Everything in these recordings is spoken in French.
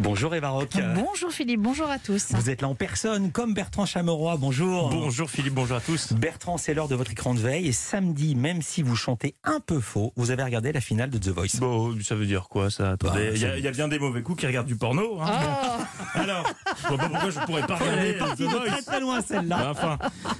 Bonjour Eva Rock. Bonjour Philippe, bonjour à tous. Vous êtes là en personne, comme Bertrand Chameroy. Bonjour. Bonjour Philippe, bonjour à tous. Bertrand, c'est l'heure de votre écran de veille. Et samedi, même si vous chantez un peu faux, vous avez regardé la finale de The Voice. Bon, ça veut dire quoi ça? Attendez, Bah, il y, a- y bien des mauvais coups qui regardent du porno. Hein. Oh, Alors, je vois pas pourquoi je pourrais pas regarder The Voice. très très loin celle-là. Enfin,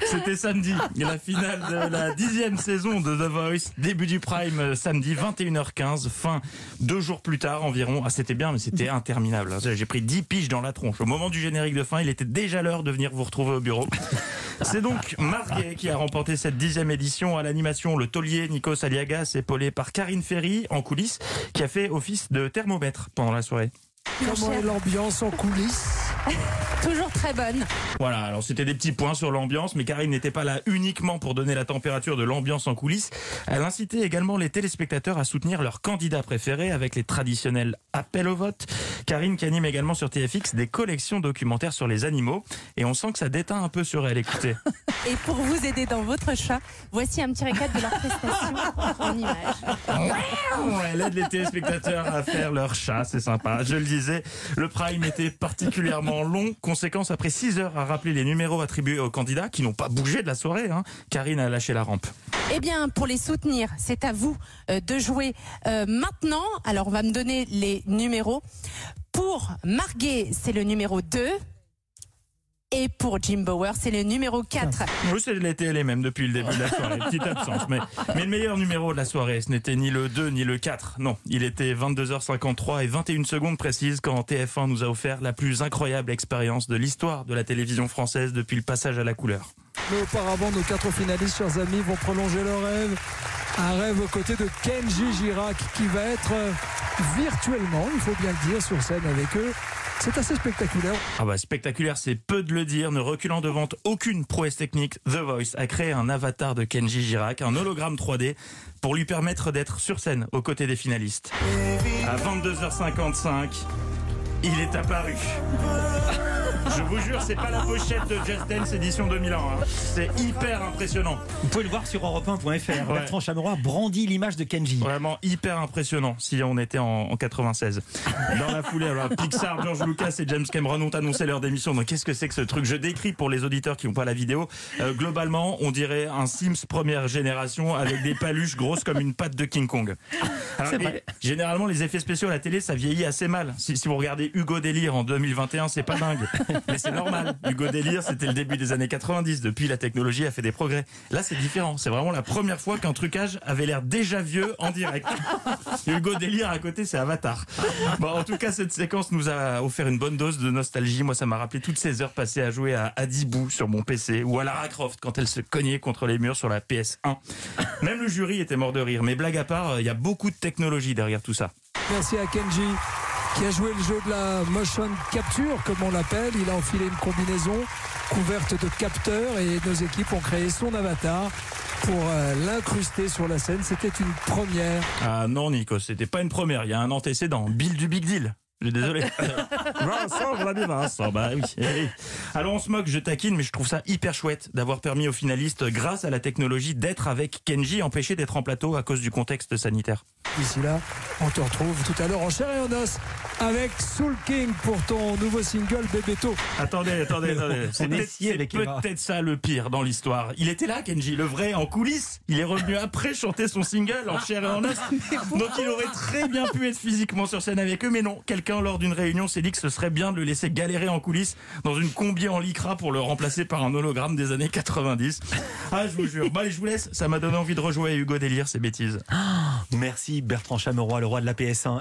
c'était samedi, la finale de la dixième saison de The Voice, début du prime euh, samedi 21h15, fin deux jours plus tard environ. Ah c'était bien, mais c'était interminable. Hein. J'ai pris 10 piges dans la tronche. Au moment du générique de fin, il était déjà l'heure de venir vous retrouver au bureau. C'est donc Marguet qui a remporté cette dixième édition à l'animation. Le taulier Nikos Aliagas, épaulé par Karine Ferry en coulisses, qui a fait office de thermomètre pendant la soirée. Comment est l'ambiance en coulisses? toujours très bonne. Voilà, alors c'était des petits points sur l'ambiance, mais Karine n'était pas là uniquement pour donner la température de l'ambiance en coulisses. Elle incitait également les téléspectateurs à soutenir leur candidat préféré avec les traditionnels appels au vote. Karine qui anime également sur TFX des collections documentaires sur les animaux, et on sent que ça déteint un peu sur elle, écoutez. Et pour vous aider dans votre chat, voici un petit récap de leur prestation en images. Elle aide les téléspectateurs à faire leur chat, c'est sympa. Je le disais, le prime était particulièrement long. Conséquence, après 6 heures à rappeler les numéros attribués aux candidats qui n'ont pas bougé de la soirée, hein, Karine a lâché la rampe. Eh bien, pour les soutenir, c'est à vous euh, de jouer euh, maintenant. Alors, on va me donner les numéros. Pour Marguet, c'est le numéro 2. Et pour Jim Bauer, c'est le numéro 4. Oui, c'était les mêmes depuis le début de la soirée. Petite absence. Mais, mais le meilleur numéro de la soirée, ce n'était ni le 2 ni le 4. Non, il était 22h53 et 21 secondes précises quand TF1 nous a offert la plus incroyable expérience de l'histoire de la télévision française depuis le passage à la couleur. Mais auparavant, nos quatre finalistes, chers amis, vont prolonger leur rêve. Un rêve aux côtés de Kenji Girac qui va être euh, virtuellement, il faut bien le dire, sur scène avec eux. C'est assez spectaculaire. Ah bah spectaculaire, c'est peu de le dire. Ne reculant devant aucune prouesse technique, The Voice a créé un avatar de Kenji Girac, un hologramme 3D, pour lui permettre d'être sur scène aux côtés des finalistes. À 22h55, il est apparu. Je vous jure, c'est pas la pochette de Just Dance édition 2001. hein. C'est hyper impressionnant. Vous pouvez le voir sur europe1.fr. Bertrand Chameroy brandit l'image de Kenji. Vraiment hyper impressionnant si on était en, en 96. Dans la foulée, alors Pixar, George Lucas et James Cameron ont annoncé leur démission. Donc qu'est-ce que c'est que ce truc? Je décris pour les auditeurs qui n'ont pas la vidéo. Euh, globalement, on dirait un Sims première génération avec des paluches grosses comme une patte de King Kong. Alors, vrai. généralement, les effets spéciaux à la télé, ça vieillit assez mal. Si, si vous regardez Hugo Délire en 2021, c'est pas dingue. Mais c'est normal. Hugo Délire, c'était le début des années 90. Depuis, la technologie a fait des progrès. Là, c'est différent. C'est vraiment la première fois qu'un trucage avait l'air déjà vieux en direct. Hugo Délire à côté, c'est Avatar. Bon, en tout cas, cette séquence nous a offert une bonne dose de nostalgie. Moi, ça m'a rappelé toutes ces heures passées à jouer à Adibou sur mon PC ou à Lara Croft quand elle se cognait contre les murs sur la PS1. Même le jury était mort de rire. Mais blague à part, euh, il y a beaucoup de technologie derrière tout ça. Merci à Kenji qui a joué le jeu de la motion capture, comme on l'appelle. Il a enfilé une combinaison couverte de capteurs et nos équipes ont créé son avatar pour euh, l'incruster sur la scène. C'était une première. Ah non, Nico, c'était pas une première. Il y a un antécédent. Bill du Big Deal. Je suis désolé. Vincent, l'avais Vincent. Bah oui. eh oui. Alors on se moque, je taquine, mais je trouve ça hyper chouette d'avoir permis aux finalistes, grâce à la technologie, d'être avec Kenji, empêché d'être en plateau à cause du contexte sanitaire. D'ici là, on te retrouve tout à l'heure en chair et en os avec Soul King pour ton nouveau single Bébéto. Attendez, attendez, attendez. C'est peut-être ça le pire dans l'histoire. Il était là, Kenji, le vrai, en coulisses. Il est revenu après chanter son single en chair et en os. Donc il aurait très bien pu être physiquement sur scène avec eux, mais non. Quelqu'un, lors d'une réunion, s'est dit que ce serait bien de le laisser galérer en coulisses dans une combi en lycra pour le remplacer par un hologramme des années 90. Ah, je vous jure. Bah, allez, je vous laisse. Ça m'a donné envie de rejouer à Hugo Délire, ces bêtises. Merci Bertrand Chameroy, le roi de la PS1.